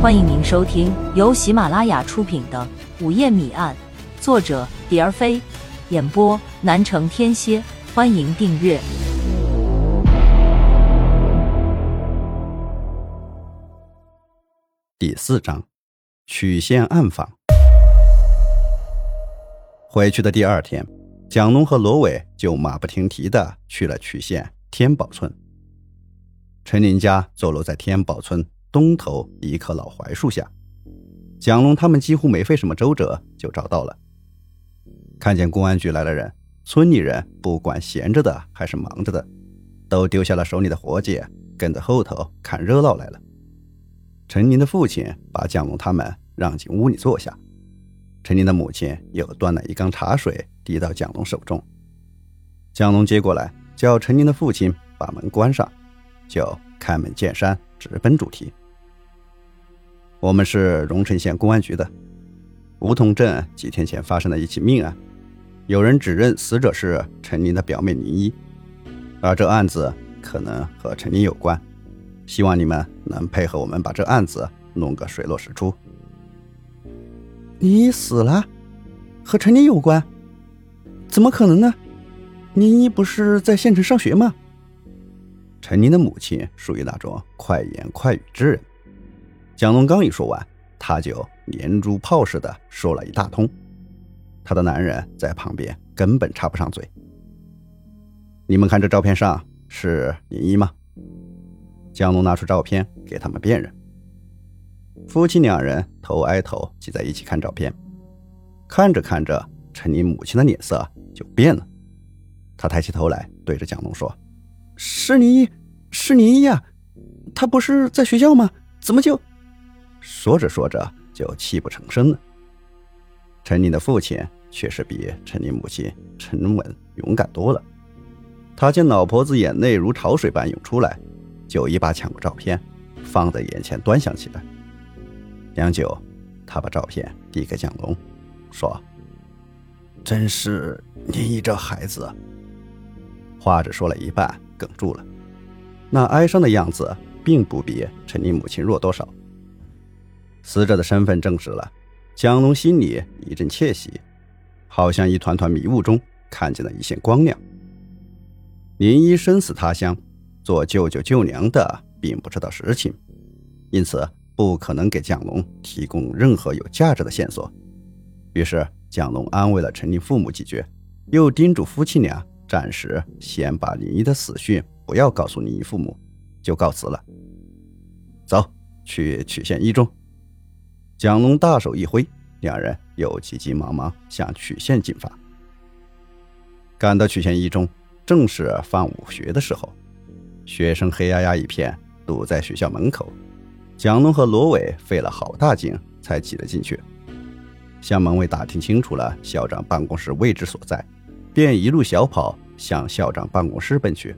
欢迎您收听由喜马拉雅出品的《午夜谜案》，作者蝶儿飞，演播南城天蝎。欢迎订阅第四章曲线暗访。回去的第二天，蒋龙和罗伟就马不停蹄的去了曲县天宝村。陈林家坐落在天宝村。东头一棵老槐树下，蒋龙他们几乎没费什么周折就找到了。看见公安局来了人，村里人不管闲着的还是忙着的，都丢下了手里的活计，跟着后头看热闹来了。陈宁的父亲把蒋龙他们让进屋里坐下，陈宁的母亲又端了一缸茶水递到蒋龙手中。蒋龙接过来，叫陈宁的父亲把门关上，就开门见山，直奔主题。我们是荣城县公安局的。梧桐镇几天前发生了一起命案，有人指认死者是陈林的表妹林一，而这案子可能和陈林有关，希望你们能配合我们把这案子弄个水落石出。你死了，和陈林有关？怎么可能呢？林一不是在县城上学吗？陈林的母亲属于那种快言快语之人。蒋龙刚一说完，他就连珠炮似的说了一大通。他的男人在旁边根本插不上嘴。你们看这照片上是林一吗？蒋龙拿出照片给他们辨认。夫妻两人头挨头挤在一起看照片，看着看着，陈林母亲的脸色就变了。他抬起头来对着蒋龙说：“是林一，是林一呀，他不是在学校吗？怎么就……”说着说着就泣不成声了。陈林的父亲却是比陈林母亲沉稳勇敢多了。他见老婆子眼泪如潮水般涌出来，就一把抢过照片，放在眼前端详起来。良久，他把照片递给蒋龙，说：“真是你这孩子。”话只说了一半，哽住了。那哀伤的样子，并不比陈林母亲弱多少。死者的身份证实了，蒋龙心里一阵窃喜，好像一团团迷雾中看见了一线光亮。林一身死他乡，做舅舅舅娘的并不知道实情，因此不可能给蒋龙提供任何有价值的线索。于是蒋龙安慰了陈林父母几句，又叮嘱夫妻俩暂时先把林一的死讯不要告诉林一父母，就告辞了。走去曲县一中。蒋龙大手一挥，两人又急急忙忙向曲县进发。赶到曲县一中，正是放午学的时候，学生黑压压一片，堵在学校门口。蒋龙和罗伟费了好大劲才挤了进去，向门卫打听清楚了校长办公室位置所在，便一路小跑向校长办公室奔去。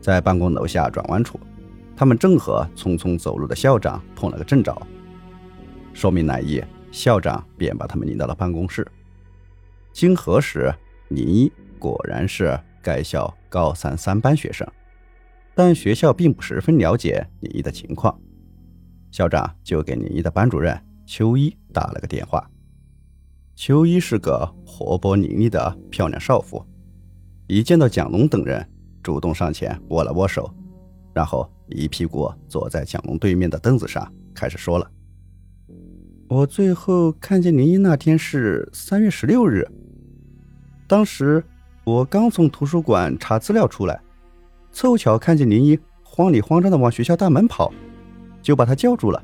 在办公楼下转弯处，他们正和匆匆走路的校长碰了个正着。说明来意，校长便把他们领到了办公室。经核实，林一果然是该校高三三班学生，但学校并不十分了解林一的情况。校长就给林一的班主任秋一打了个电话。秋一是个活泼伶俐的漂亮少妇，一见到蒋龙等人，主动上前握了握手，然后一屁股坐在蒋龙对面的凳子上，开始说了。我最后看见林一那天是三月十六日。当时我刚从图书馆查资料出来，凑巧看见林一慌里慌张的往学校大门跑，就把他叫住了。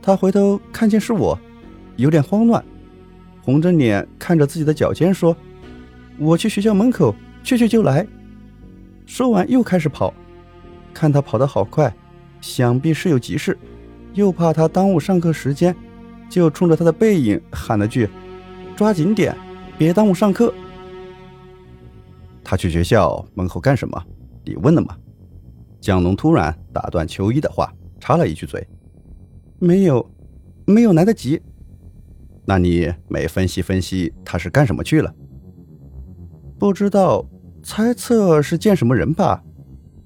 他回头看见是我，有点慌乱，红着脸看着自己的脚尖说：“我去学校门口，去去就来。”说完又开始跑，看他跑得好快，想必是有急事，又怕他耽误上课时间。就冲着他的背影喊了句：“抓紧点，别耽误上课。”他去学校门口干什么？你问了吗？蒋龙突然打断秋衣的话，插了一句嘴：“没有，没有来得及。”那你没分析分析他是干什么去了？不知道，猜测是见什么人吧？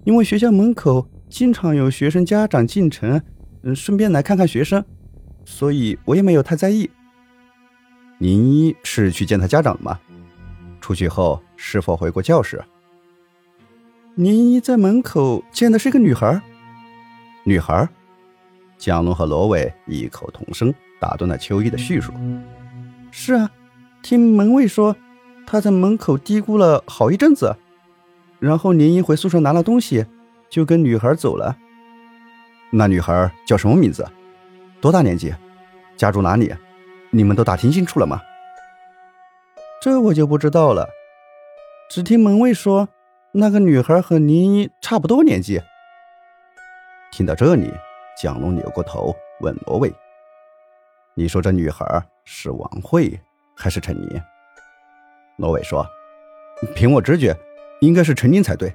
因为学校门口经常有学生家长进城，嗯，顺便来看看学生，所以我也没有太在意。林一是去见他家长了吗？出去后是否回过教室？林一在门口见的是一个女孩。女孩？蒋龙和罗伟异口同声打断了秋衣的叙述。是啊，听门卫说，他在门口嘀咕了好一阵子，然后林一回宿舍拿了东西，就跟女孩走了。那女孩叫什么名字？多大年纪？家住哪里？你们都打听清楚了吗？这我就不知道了，只听门卫说，那个女孩和宁一差不多年纪。听到这里，蒋龙扭过头问罗伟：“你说这女孩是王慧还是陈妮？”罗伟说：“凭我直觉，应该是陈妮才对。”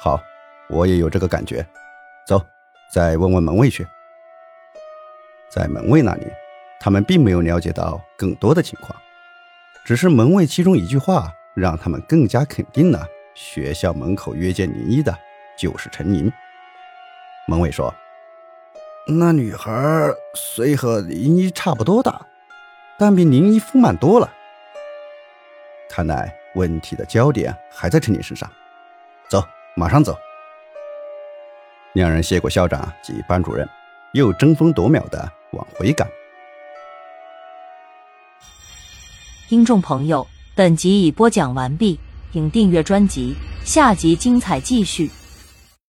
好，我也有这个感觉。走。再问问门卫去，在门卫那里，他们并没有了解到更多的情况，只是门卫其中一句话让他们更加肯定了学校门口约见林一的就是陈宁。门卫说：“那女孩虽和林一差不多大，但比林一丰满多了。看来问题的焦点还在陈宁身上。走，马上走。”两人谢过校长及班主任，又争分夺秒的往回赶。听众朋友，本集已播讲完毕，请订阅专辑，下集精彩继续。